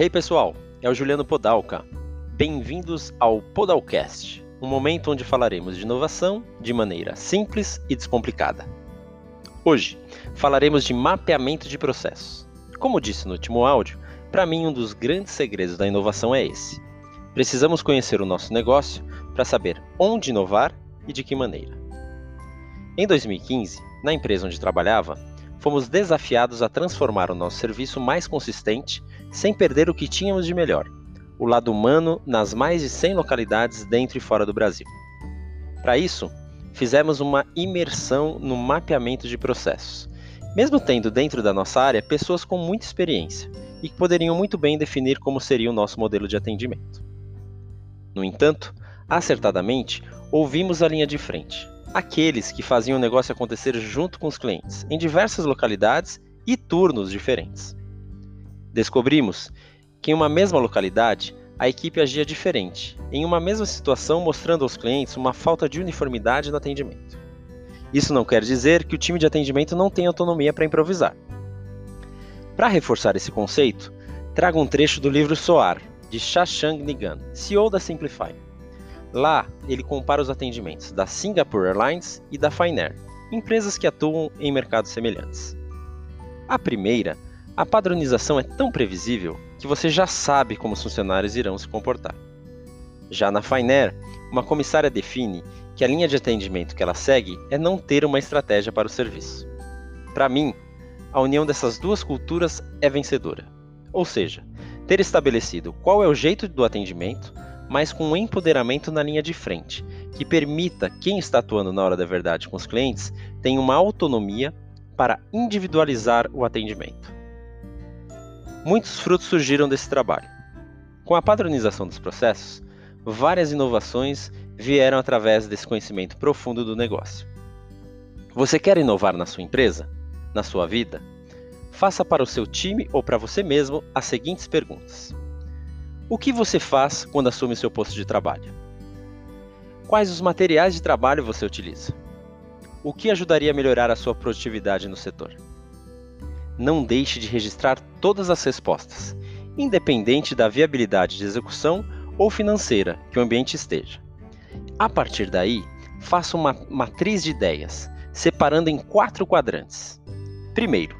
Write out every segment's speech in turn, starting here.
Hey pessoal, é o Juliano Podalca. Bem-vindos ao Podalcast, um momento onde falaremos de inovação de maneira simples e descomplicada. Hoje falaremos de mapeamento de processos. Como disse no último áudio, para mim um dos grandes segredos da inovação é esse. Precisamos conhecer o nosso negócio para saber onde inovar e de que maneira. Em 2015, na empresa onde trabalhava, fomos desafiados a transformar o nosso serviço mais consistente sem perder o que tínhamos de melhor, o lado humano nas mais de 100 localidades dentro e fora do Brasil. Para isso, fizemos uma imersão no mapeamento de processos, mesmo tendo dentro da nossa área pessoas com muita experiência e que poderiam muito bem definir como seria o nosso modelo de atendimento. No entanto, acertadamente, ouvimos a linha de frente, aqueles que faziam o negócio acontecer junto com os clientes, em diversas localidades e turnos diferentes. Descobrimos que em uma mesma localidade a equipe agia diferente, em uma mesma situação, mostrando aos clientes uma falta de uniformidade no atendimento. Isso não quer dizer que o time de atendimento não tenha autonomia para improvisar. Para reforçar esse conceito, trago um trecho do livro Soar, de Shashank Nigan, CEO da Simplify. Lá, ele compara os atendimentos da Singapore Airlines e da Finnair, empresas que atuam em mercados semelhantes. A primeira, a padronização é tão previsível que você já sabe como os funcionários irão se comportar. Já na Finnair, uma comissária define que a linha de atendimento que ela segue é não ter uma estratégia para o serviço. Para mim, a união dessas duas culturas é vencedora. Ou seja, ter estabelecido qual é o jeito do atendimento, mas com um empoderamento na linha de frente, que permita quem está atuando na hora da verdade com os clientes tenha uma autonomia para individualizar o atendimento. Muitos frutos surgiram desse trabalho. Com a padronização dos processos, várias inovações vieram através desse conhecimento profundo do negócio. Você quer inovar na sua empresa? Na sua vida? Faça para o seu time ou para você mesmo as seguintes perguntas: o que você faz quando assume seu posto de trabalho? Quais os materiais de trabalho você utiliza? O que ajudaria a melhorar a sua produtividade no setor? Não deixe de registrar todas as respostas, independente da viabilidade de execução ou financeira que o ambiente esteja. A partir daí, faça uma matriz de ideias, separando em quatro quadrantes. Primeiro,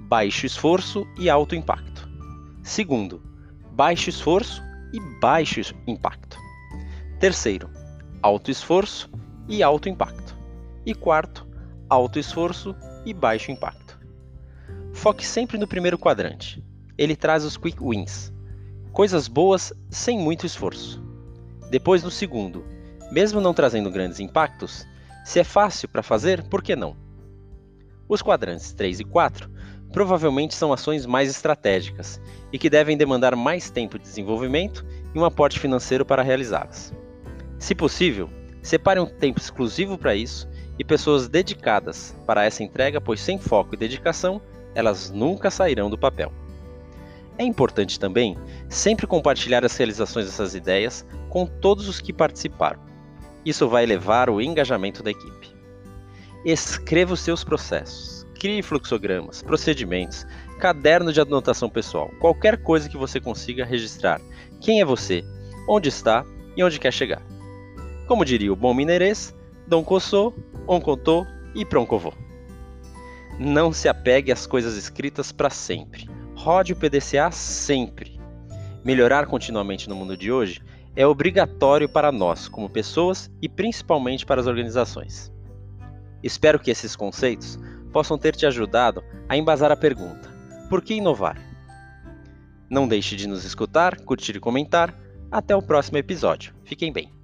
baixo esforço e alto impacto. Segundo, baixo esforço e baixo impacto. Terceiro, alto esforço e alto impacto. E quarto, alto esforço e baixo impacto. Foque sempre no primeiro quadrante. Ele traz os quick wins, coisas boas sem muito esforço. Depois no segundo, mesmo não trazendo grandes impactos, se é fácil para fazer, por que não? Os quadrantes 3 e 4 provavelmente são ações mais estratégicas e que devem demandar mais tempo de desenvolvimento e um aporte financeiro para realizá-las. Se possível, separe um tempo exclusivo para isso e pessoas dedicadas para essa entrega, pois sem foco e dedicação, elas nunca sairão do papel. É importante também sempre compartilhar as realizações dessas ideias com todos os que participaram. Isso vai elevar o engajamento da equipe. Escreva os seus processos Crie fluxogramas, procedimentos, caderno de anotação pessoal, qualquer coisa que você consiga registrar quem é você, onde está e onde quer chegar. Como diria o bom mineirês, Dom Cossô, On Contou e Proncovô. Não se apegue às coisas escritas para sempre. Rode o PDCA sempre. Melhorar continuamente no mundo de hoje é obrigatório para nós, como pessoas e principalmente para as organizações. Espero que esses conceitos possam ter te ajudado a embasar a pergunta: por que inovar? Não deixe de nos escutar, curtir e comentar. Até o próximo episódio. Fiquem bem.